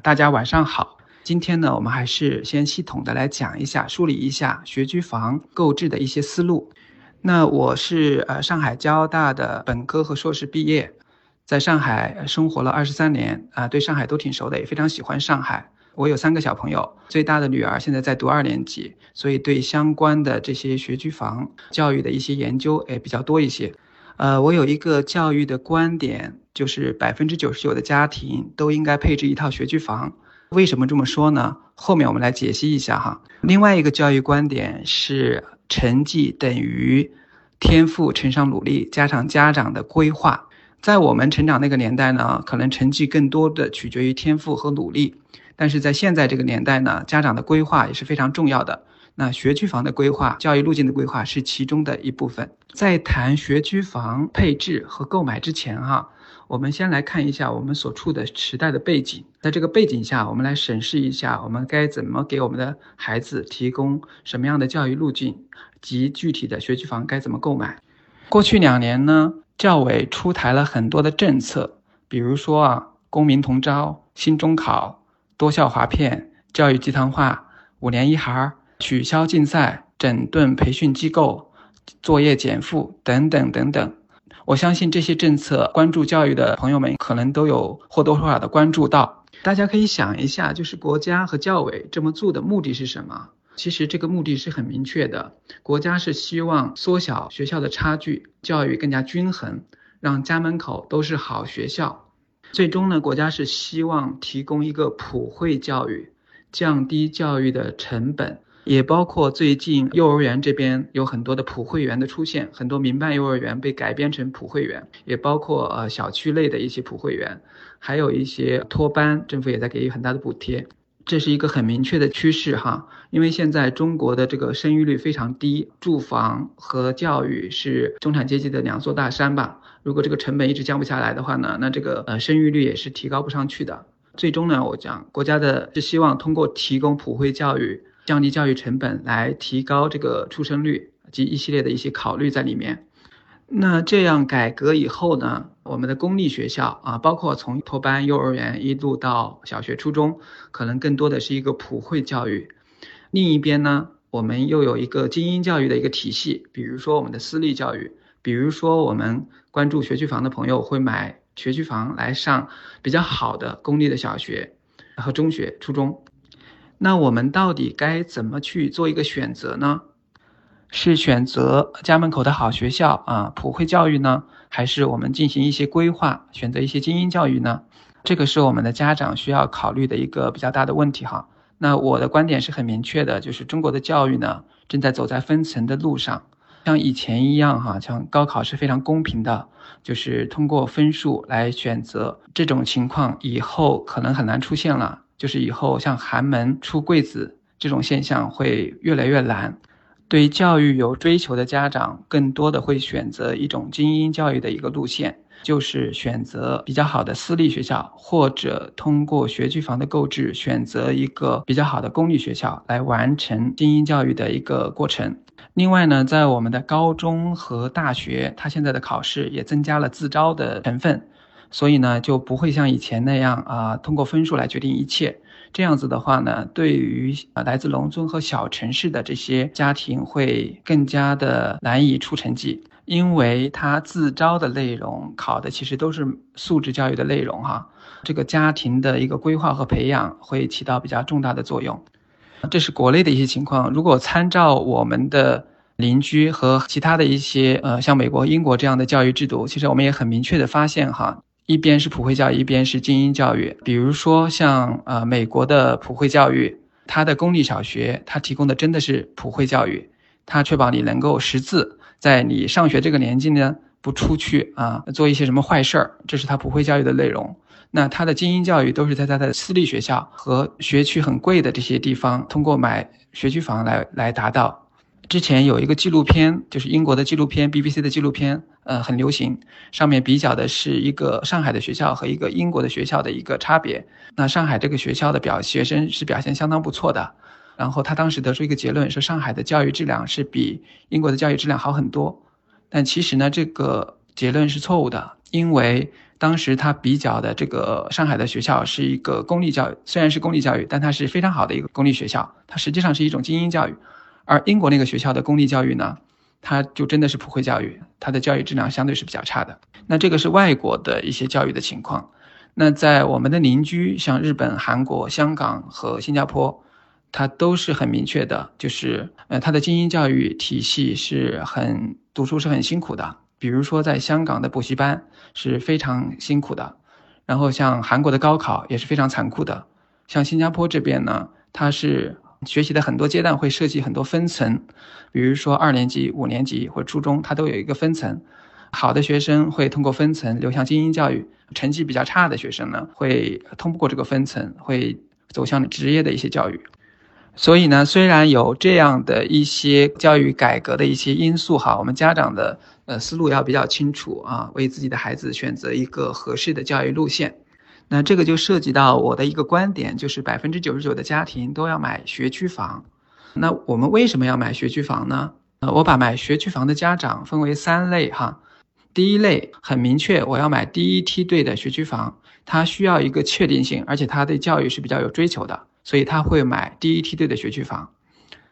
大家晚上好。今天呢，我们还是先系统的来讲一下，梳理一下学区房购置的一些思路。那我是呃上海交大的本科和硕士毕业，在上海生活了二十三年啊，对上海都挺熟的，也非常喜欢上海。我有三个小朋友，最大的女儿现在在读二年级，所以对相关的这些学区房教育的一些研究也比较多一些。呃，我有一个教育的观点，就是百分之九十九的家庭都应该配置一套学区房。为什么这么说呢？后面我们来解析一下哈。另外一个教育观点是，成绩等于天赋乘上努力加上家长的规划。在我们成长那个年代呢，可能成绩更多的取决于天赋和努力，但是在现在这个年代呢，家长的规划也是非常重要的。那学区房的规划、教育路径的规划是其中的一部分。在谈学区房配置和购买之前哈。我们先来看一下我们所处的时代的背景，在这个背景下，我们来审视一下我们该怎么给我们的孩子提供什么样的教育路径及具体的学区房该怎么购买。过去两年呢，教委出台了很多的政策，比如说啊，公民同招、新中考、多校划片、教育集团化、五年一孩儿、取消竞赛、整顿培训机构、作业减负等等等等。我相信这些政策，关注教育的朋友们可能都有或多或少的关注到。大家可以想一下，就是国家和教委这么做的目的是什么？其实这个目的是很明确的，国家是希望缩小学校的差距，教育更加均衡，让家门口都是好学校。最终呢，国家是希望提供一个普惠教育，降低教育的成本。也包括最近幼儿园这边有很多的普惠园的出现，很多民办幼儿园被改编成普惠园，也包括呃小区类的一些普惠园，还有一些托班，政府也在给予很大的补贴，这是一个很明确的趋势哈。因为现在中国的这个生育率非常低，住房和教育是中产阶级的两座大山吧。如果这个成本一直降不下来的话呢，那这个呃生育率也是提高不上去的。最终呢，我讲国家的是希望通过提供普惠教育。降低教育成本，来提高这个出生率及一系列的一些考虑在里面。那这样改革以后呢，我们的公立学校啊，包括从托班、幼儿园一路到小学、初中，可能更多的是一个普惠教育。另一边呢，我们又有一个精英教育的一个体系，比如说我们的私立教育，比如说我们关注学区房的朋友会买学区房来上比较好的公立的小学和中学、初中。那我们到底该怎么去做一个选择呢？是选择家门口的好学校啊，普惠教育呢，还是我们进行一些规划，选择一些精英教育呢？这个是我们的家长需要考虑的一个比较大的问题哈。那我的观点是很明确的，就是中国的教育呢，正在走在分层的路上，像以前一样哈，像高考是非常公平的，就是通过分数来选择，这种情况以后可能很难出现了。就是以后像寒门出贵子这种现象会越来越难，对教育有追求的家长，更多的会选择一种精英教育的一个路线，就是选择比较好的私立学校，或者通过学区房的购置，选择一个比较好的公立学校来完成精英教育的一个过程。另外呢，在我们的高中和大学，它现在的考试也增加了自招的成分。所以呢，就不会像以前那样啊，通过分数来决定一切。这样子的话呢，对于啊来自农村和小城市的这些家庭会更加的难以出成绩，因为他自招的内容考的其实都是素质教育的内容哈。这个家庭的一个规划和培养会起到比较重大的作用。这是国内的一些情况。如果参照我们的邻居和其他的一些呃，像美国、英国这样的教育制度，其实我们也很明确的发现哈。一边是普惠教育，一边是精英教育。比如说，像呃美国的普惠教育，它的公立小学，它提供的真的是普惠教育，它确保你能够识字，在你上学这个年纪呢，不出去啊做一些什么坏事儿，这是它普惠教育的内容。那它的精英教育都是在它的私立学校和学区很贵的这些地方，通过买学区房来来达到。之前有一个纪录片，就是英国的纪录片，BBC 的纪录片，呃，很流行。上面比较的是一个上海的学校和一个英国的学校的一个差别。那上海这个学校的表学生是表现相当不错的。然后他当时得出一个结论，说上海的教育质量是比英国的教育质量好很多。但其实呢，这个结论是错误的，因为当时他比较的这个上海的学校是一个公立教育，虽然是公立教育，但它是非常好的一个公立学校，它实际上是一种精英教育。而英国那个学校的公立教育呢，它就真的是普惠教育，它的教育质量相对是比较差的。那这个是外国的一些教育的情况。那在我们的邻居，像日本、韩国、香港和新加坡，它都是很明确的，就是呃，它的精英教育体系是很读书是很辛苦的。比如说，在香港的补习班是非常辛苦的，然后像韩国的高考也是非常残酷的，像新加坡这边呢，它是。学习的很多阶段会设计很多分层，比如说二年级、五年级或初中，它都有一个分层。好的学生会通过分层流向精英教育，成绩比较差的学生呢，会通不过这个分层，会走向职业的一些教育。所以呢，虽然有这样的一些教育改革的一些因素哈，我们家长的呃思路要比较清楚啊，为自己的孩子选择一个合适的教育路线。那这个就涉及到我的一个观点，就是百分之九十九的家庭都要买学区房。那我们为什么要买学区房呢？呃，我把买学区房的家长分为三类哈。第一类很明确，我要买第一梯队的学区房，他需要一个确定性，而且他对教育是比较有追求的，所以他会买第一梯队的学区房。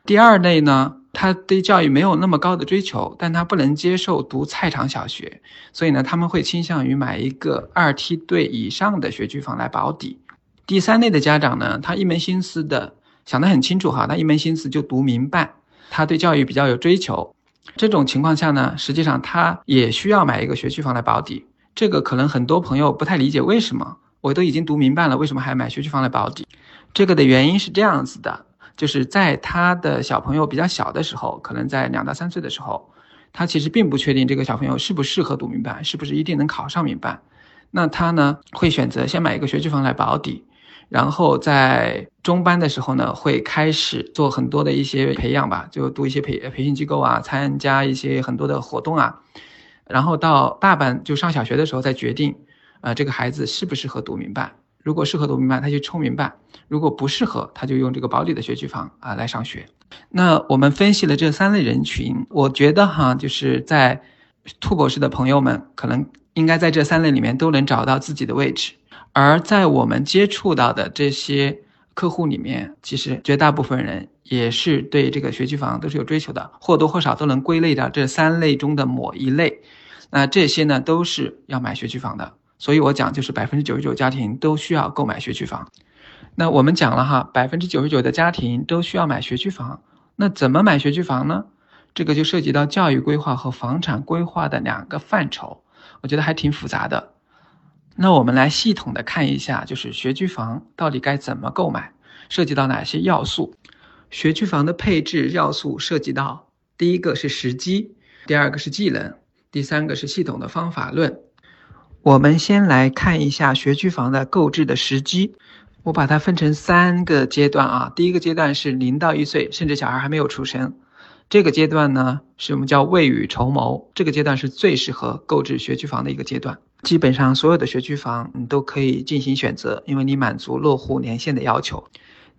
第二类呢？他对教育没有那么高的追求，但他不能接受读菜场小学，所以呢，他们会倾向于买一个二梯队以上的学区房来保底。第三类的家长呢，他一门心思的想得很清楚哈，他一门心思就读民办，他对教育比较有追求。这种情况下呢，实际上他也需要买一个学区房来保底。这个可能很多朋友不太理解，为什么我都已经读民办了，为什么还买学区房来保底？这个的原因是这样子的。就是在他的小朋友比较小的时候，可能在两到三岁的时候，他其实并不确定这个小朋友适不适合读民办，是不是一定能考上民办。那他呢会选择先买一个学区房来保底，然后在中班的时候呢会开始做很多的一些培养吧，就读一些培培训机构啊，参加一些很多的活动啊，然后到大班就上小学的时候再决定，呃这个孩子适不适合读民办。如果适合读民办，他就冲民办；如果不适合，他就用这个保底的学区房啊来上学。那我们分析了这三类人群，我觉得哈，就是在兔博士的朋友们，可能应该在这三类里面都能找到自己的位置。而在我们接触到的这些客户里面，其实绝大部分人也是对这个学区房都是有追求的，或多或少都能归类到这三类中的某一类。那这些呢，都是要买学区房的。所以我讲就是百分之九十九家庭都需要购买学区房。那我们讲了哈，百分之九十九的家庭都需要买学区房。那怎么买学区房呢？这个就涉及到教育规划和房产规划的两个范畴，我觉得还挺复杂的。那我们来系统的看一下，就是学区房到底该怎么购买，涉及到哪些要素？学区房的配置要素涉及到第一个是时机，第二个是技能，第三个是系统的方法论。我们先来看一下学区房的购置的时机，我把它分成三个阶段啊。第一个阶段是零到一岁，甚至小孩还没有出生，这个阶段呢是我们叫未雨绸缪，这个阶段是最适合购置学区房的一个阶段。基本上所有的学区房你都可以进行选择，因为你满足落户年限的要求。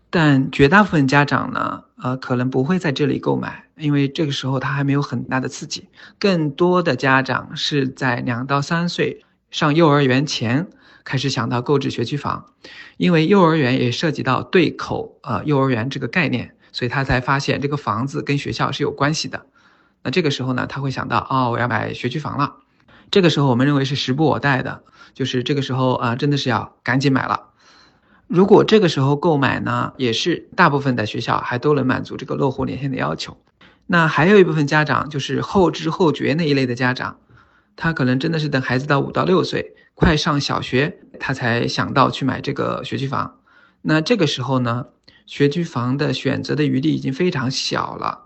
但绝大部分家长呢，呃，可能不会在这里购买，因为这个时候他还没有很大的刺激。更多的家长是在两到三岁。上幼儿园前开始想到购置学区房，因为幼儿园也涉及到对口呃幼儿园这个概念，所以他才发现这个房子跟学校是有关系的。那这个时候呢，他会想到哦，我要买学区房了。这个时候我们认为是时不我待的，就是这个时候啊，真的是要赶紧买了。如果这个时候购买呢，也是大部分的学校还都能满足这个落户年限的要求。那还有一部分家长就是后知后觉那一类的家长。他可能真的是等孩子到五到六岁，快上小学，他才想到去买这个学区房。那这个时候呢，学区房的选择的余地已经非常小了，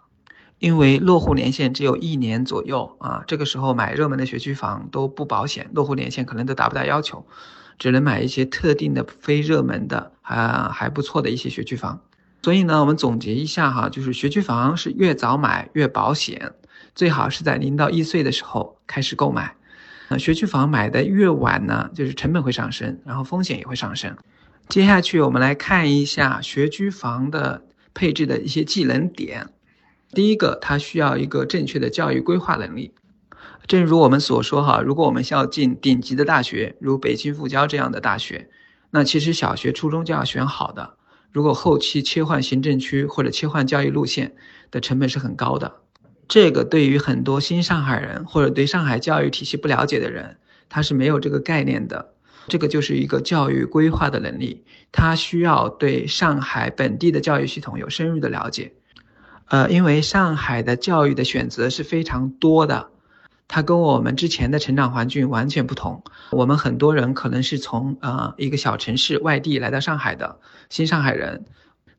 因为落户年限只有一年左右啊。这个时候买热门的学区房都不保险，落户年限可能都达不到要求，只能买一些特定的非热门的啊还不错的一些学区房。所以呢，我们总结一下哈，就是学区房是越早买越保险。最好是在零到一岁的时候开始购买，那学区房买的越晚呢，就是成本会上升，然后风险也会上升。接下去我们来看一下学区房的配置的一些技能点。第一个，它需要一个正确的教育规划能力。正如我们所说哈，如果我们要进顶级的大学，如北京复交这样的大学，那其实小学、初中就要选好的。如果后期切换行政区或者切换教育路线的成本是很高的。这个对于很多新上海人或者对上海教育体系不了解的人，他是没有这个概念的。这个就是一个教育规划的能力，他需要对上海本地的教育系统有深入的了解。呃，因为上海的教育的选择是非常多的，它跟我们之前的成长环境完全不同。我们很多人可能是从呃一个小城市外地来到上海的新上海人，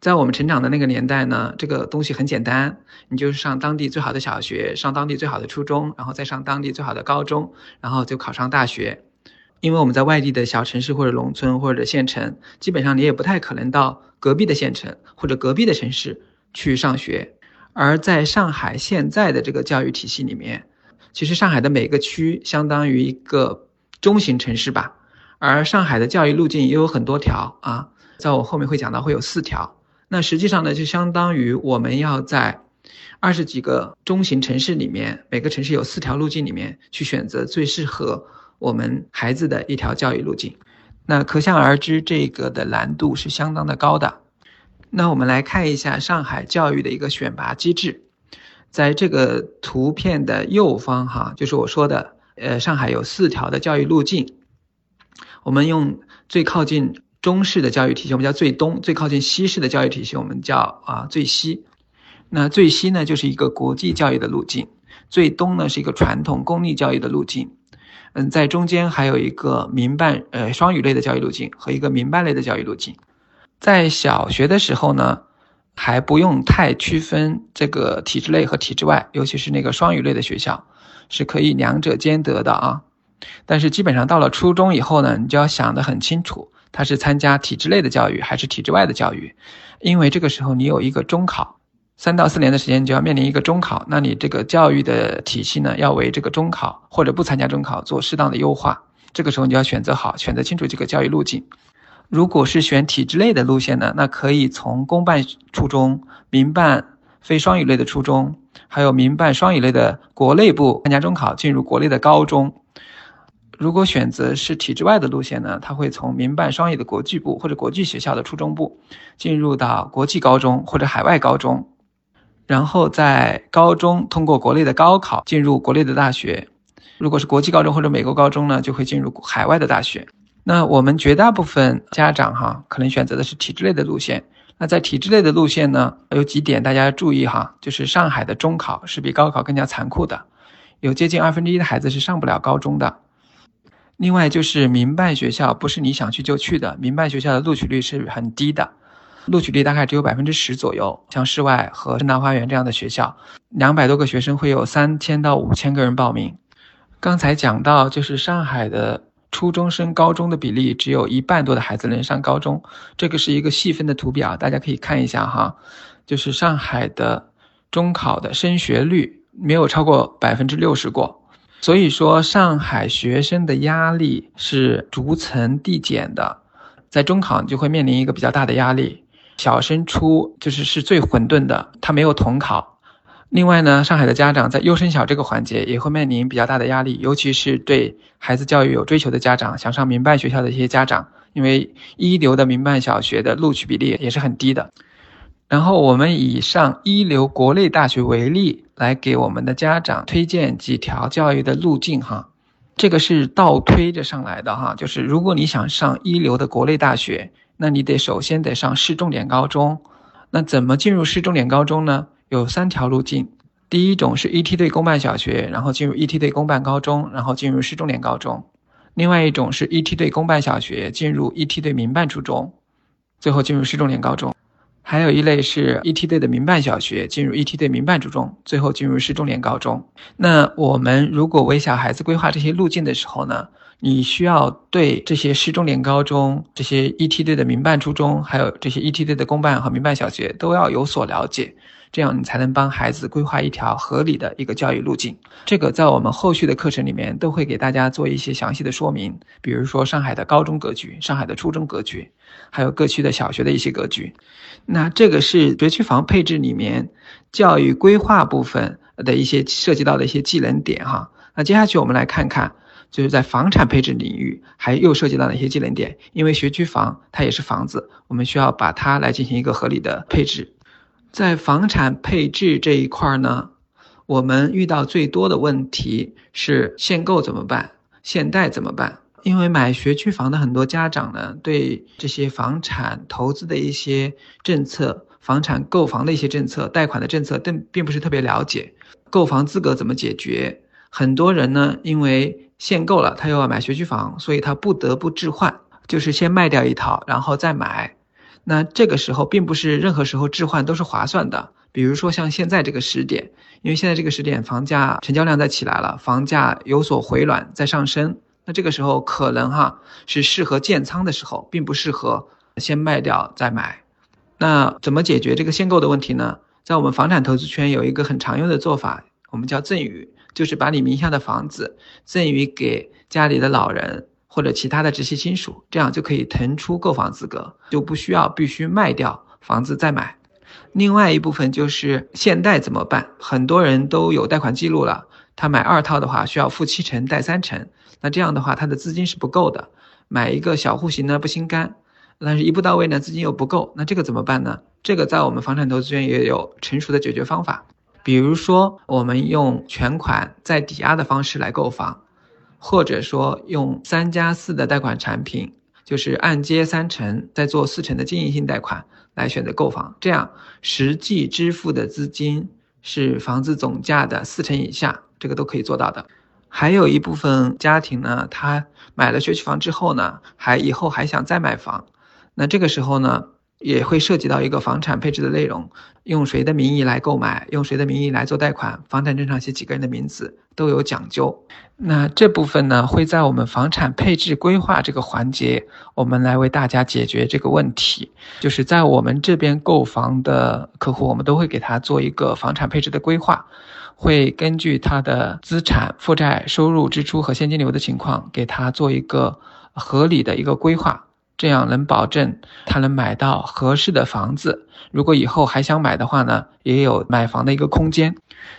在我们成长的那个年代呢，这个东西很简单，你就是上当地最好的小学，上当地最好的初中，然后再上当地最好的高中，然后就考上大学。因为我们在外地的小城市或者农村或者县城，基本上你也不太可能到隔壁的县城或者隔壁的城市去上学。而在上海现在的这个教育体系里面，其实上海的每个区相当于一个中型城市吧。而上海的教育路径也有很多条啊，在我后面会讲到会有四条。那实际上呢，就相当于我们要在二十几个中型城市里面，每个城市有四条路径里面去选择最适合我们孩子的一条教育路径。那可想而知，这个的难度是相当的高的。那我们来看一下上海教育的一个选拔机制，在这个图片的右方，哈，就是我说的，呃，上海有四条的教育路径。我们用最靠近中式的教育体系，我们叫最东；最靠近西式的教育体系，我们叫啊最西。那最西呢，就是一个国际教育的路径；最东呢，是一个传统公立教育的路径。嗯，在中间还有一个民办呃双语类的教育路径和一个民办类的教育路径。在小学的时候呢，还不用太区分这个体制内和体制外，尤其是那个双语类的学校，是可以两者兼得的啊。但是基本上到了初中以后呢，你就要想得很清楚，他是参加体制内的教育还是体制外的教育，因为这个时候你有一个中考，三到四年的时间就要面临一个中考，那你这个教育的体系呢，要为这个中考或者不参加中考做适当的优化，这个时候你就要选择好，选择清楚这个教育路径。如果是选体制内的路线呢，那可以从公办初中、民办非双语类的初中，还有民办双语类的国内部参加中考，进入国内的高中。如果选择是体制外的路线呢，他会从民办双语的国际部或者国际学校的初中部，进入到国际高中或者海外高中，然后在高中通过国内的高考，进入国内的大学。如果是国际高中或者美国高中呢，就会进入海外的大学。那我们绝大部分家长哈，可能选择的是体制内的路线。那在体制内的路线呢，有几点大家要注意哈，就是上海的中考是比高考更加残酷的，有接近二分之一的孩子是上不了高中的。另外就是民办学校不是你想去就去的，民办学校的录取率是很低的，录取率大概只有百分之十左右。像世外和正大花园这样的学校，两百多个学生会有三千到五千个人报名。刚才讲到就是上海的。初中升高中的比例只有一半多的孩子能上高中，这个是一个细分的图表，大家可以看一下哈。就是上海的中考的升学率没有超过百分之六十过，所以说上海学生的压力是逐层递减的，在中考就会面临一个比较大的压力，小升初就是是最混沌的，它没有统考。另外呢，上海的家长在优升小这个环节也会面临比较大的压力，尤其是对孩子教育有追求的家长，想上民办学校的一些家长，因为一流的民办小学的录取比例也是很低的。然后我们以上一流国内大学为例，来给我们的家长推荐几条教育的路径哈。这个是倒推着上来的哈，就是如果你想上一流的国内大学，那你得首先得上市重点高中。那怎么进入市重点高中呢？有三条路径，第一种是 ET 队公办小学，然后进入 ET 队公办高中，然后进入市重点高中；另外一种是 ET 队公办小学，进入 ET 队民办初中，最后进入市重点高中；还有一类是 ET 队的民办小学，进入 ET 队民办初中，最后进入市重点高中。那我们如果为小孩子规划这些路径的时候呢，你需要对这些市重点高中、这些 ET 队的民办初中，还有这些 ET 队的公办和民办小学都要有所了解。这样你才能帮孩子规划一条合理的一个教育路径。这个在我们后续的课程里面都会给大家做一些详细的说明，比如说上海的高中格局、上海的初中格局，还有各区的小学的一些格局。那这个是学区房配置里面教育规划部分的一些涉及到的一些技能点哈。那接下去我们来看看，就是在房产配置领域还又涉及到哪些技能点？因为学区房它也是房子，我们需要把它来进行一个合理的配置。在房产配置这一块呢，我们遇到最多的问题是限购怎么办？限贷怎么办？因为买学区房的很多家长呢，对这些房产投资的一些政策、房产购房的一些政策、贷款的政策，并并不是特别了解。购房资格怎么解决？很多人呢，因为限购了，他又要买学区房，所以他不得不置换，就是先卖掉一套，然后再买。那这个时候，并不是任何时候置换都是划算的。比如说像现在这个时点，因为现在这个时点房价成交量在起来了，房价有所回暖在上升。那这个时候可能哈是适合建仓的时候，并不适合先卖掉再买。那怎么解决这个限购的问题呢？在我们房产投资圈有一个很常用的做法，我们叫赠与，就是把你名下的房子赠与给家里的老人或者其他的直系亲属，这样就可以腾出购房资格，就不需要必须卖掉房子再买。另外一部分就是限贷怎么办？很多人都有贷款记录了，他买二套的话需要付七成，贷三成。那这样的话，他的资金是不够的，买一个小户型呢不心甘，但是一步到位呢资金又不够，那这个怎么办呢？这个在我们房产投资圈也有成熟的解决方法，比如说我们用全款再抵押的方式来购房，或者说用三加四的贷款产品，就是按揭三成，再做四成的经营性贷款来选择购房，这样实际支付的资金是房子总价的四成以下，这个都可以做到的。还有一部分家庭呢，他买了学区房之后呢，还以后还想再买房，那这个时候呢，也会涉及到一个房产配置的内容，用谁的名义来购买，用谁的名义来做贷款，房产证上写几个人的名字都有讲究。那这部分呢，会在我们房产配置规划这个环节，我们来为大家解决这个问题。就是在我们这边购房的客户，我们都会给他做一个房产配置的规划。会根据他的资产负债、收入、支出和现金流的情况，给他做一个合理的一个规划，这样能保证他能买到合适的房子。如果以后还想买的话呢，也有买房的一个空间。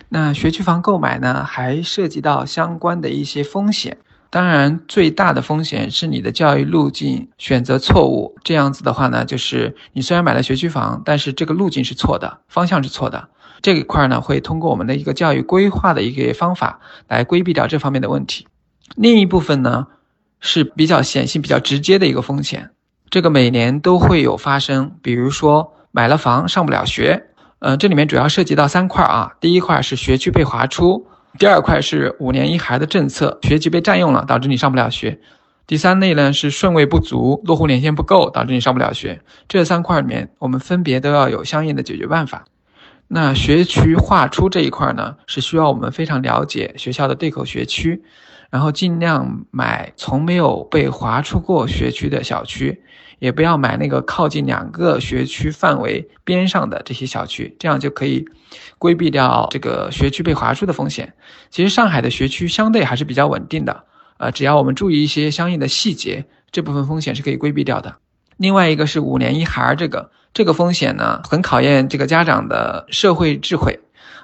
那学区房购买呢，还涉及到相关的一些风险。当然，最大的风险是你的教育路径选择错误。这样子的话呢，就是你虽然买了学区房，但是这个路径是错的，方向是错的。这一块呢，会通过我们的一个教育规划的一个方法来规避掉这方面的问题。另一部分呢，是比较显性、比较直接的一个风险，这个每年都会有发生。比如说买了房上不了学，呃，这里面主要涉及到三块啊。第一块是学区被划出，第二块是五年一孩的政策，学籍被占用了，导致你上不了学。第三类呢是顺位不足，落户年限不够，导致你上不了学。这三块里面，我们分别都要有相应的解决办法。那学区划出这一块呢，是需要我们非常了解学校的对口学区，然后尽量买从没有被划出过学区的小区，也不要买那个靠近两个学区范围边上的这些小区，这样就可以规避掉这个学区被划出的风险。其实上海的学区相对还是比较稳定的，呃，只要我们注意一些相应的细节，这部分风险是可以规避掉的。另外一个是五年一孩儿这个。这个风险呢，很考验这个家长的社会智慧，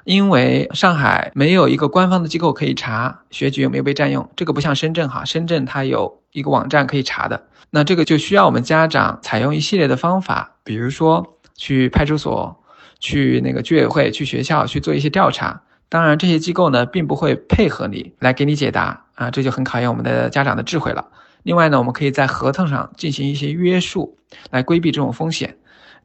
因为上海没有一个官方的机构可以查学籍有没有被占用，这个不像深圳哈，深圳它有一个网站可以查的。那这个就需要我们家长采用一系列的方法，比如说去派出所、去那个居委会、去学校去做一些调查。当然，这些机构呢，并不会配合你来给你解答啊，这就很考验我们的家长的智慧了。另外呢，我们可以在合同上进行一些约束，来规避这种风险。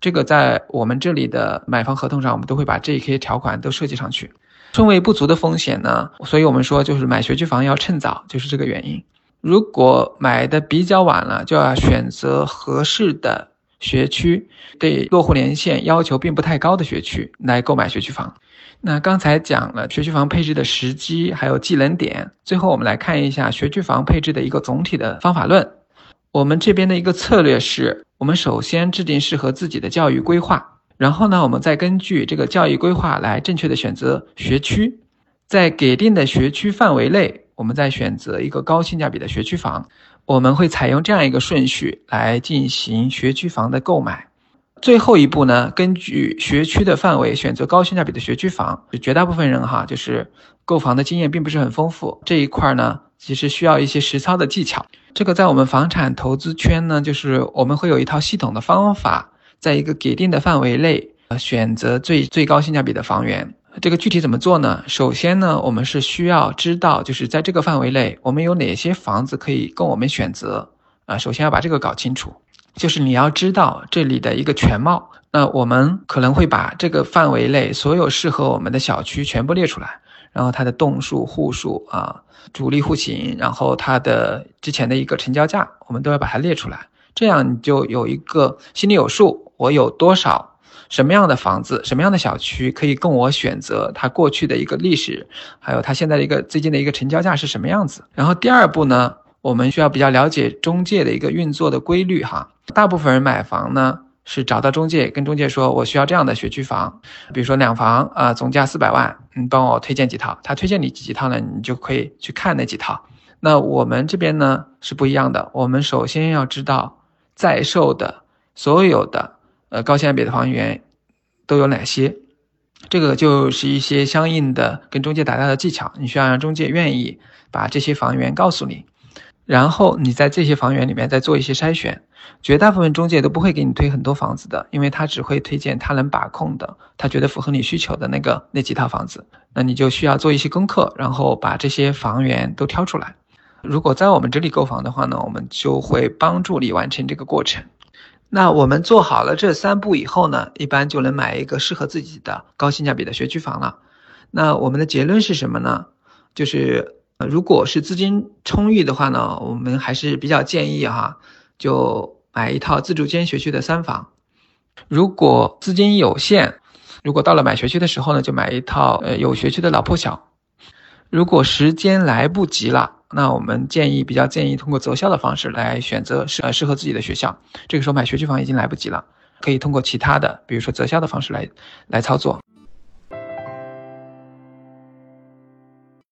这个在我们这里的买房合同上，我们都会把这一些条款都设计上去。顺位不足的风险呢，所以我们说就是买学区房要趁早，就是这个原因。如果买的比较晚了，就要选择合适的学区，对落户年限要求并不太高的学区来购买学区房。那刚才讲了学区房配置的时机，还有技能点，最后我们来看一下学区房配置的一个总体的方法论。我们这边的一个策略是。我们首先制定适合自己的教育规划，然后呢，我们再根据这个教育规划来正确的选择学区，在给定的学区范围内，我们再选择一个高性价比的学区房。我们会采用这样一个顺序来进行学区房的购买。最后一步呢，根据学区的范围选择高性价比的学区房。绝大部分人哈，就是购房的经验并不是很丰富，这一块呢，其实需要一些实操的技巧。这个在我们房产投资圈呢，就是我们会有一套系统的方法，在一个给定的范围内，呃，选择最最高性价比的房源。这个具体怎么做呢？首先呢，我们是需要知道，就是在这个范围内，我们有哪些房子可以供我们选择啊。首先要把这个搞清楚，就是你要知道这里的一个全貌。那我们可能会把这个范围内所有适合我们的小区全部列出来，然后它的栋数、户数啊、主力户型，然后它的之前的一个成交价，我们都要把它列出来，这样你就有一个心里有数，我有多少。什么样的房子，什么样的小区可以供我选择？它过去的一个历史，还有它现在的一个最近的一个成交价是什么样子？然后第二步呢，我们需要比较了解中介的一个运作的规律哈。大部分人买房呢是找到中介，跟中介说我需要这样的学区房，比如说两房啊，总价四百万，你帮我推荐几套。他推荐你几套呢，你就可以去看那几套。那我们这边呢是不一样的，我们首先要知道在售的所有的。呃，高性价比的房源都有哪些？这个就是一些相应的跟中介打交道的技巧，你需要让中介愿意把这些房源告诉你，然后你在这些房源里面再做一些筛选。绝大部分中介都不会给你推很多房子的，因为他只会推荐他能把控的，他觉得符合你需求的那个那几套房子。那你就需要做一些功课，然后把这些房源都挑出来。如果在我们这里购房的话呢，我们就会帮助你完成这个过程。那我们做好了这三步以后呢，一般就能买一个适合自己的高性价比的学区房了。那我们的结论是什么呢？就是如果是资金充裕的话呢，我们还是比较建议哈，就买一套自住间学区的三房。如果资金有限，如果到了买学区的时候呢，就买一套呃有学区的老破小。如果时间来不及了。那我们建议比较建议通过择校的方式来选择适呃适合自己的学校。这个时候买学区房已经来不及了，可以通过其他的，比如说择校的方式来来操作。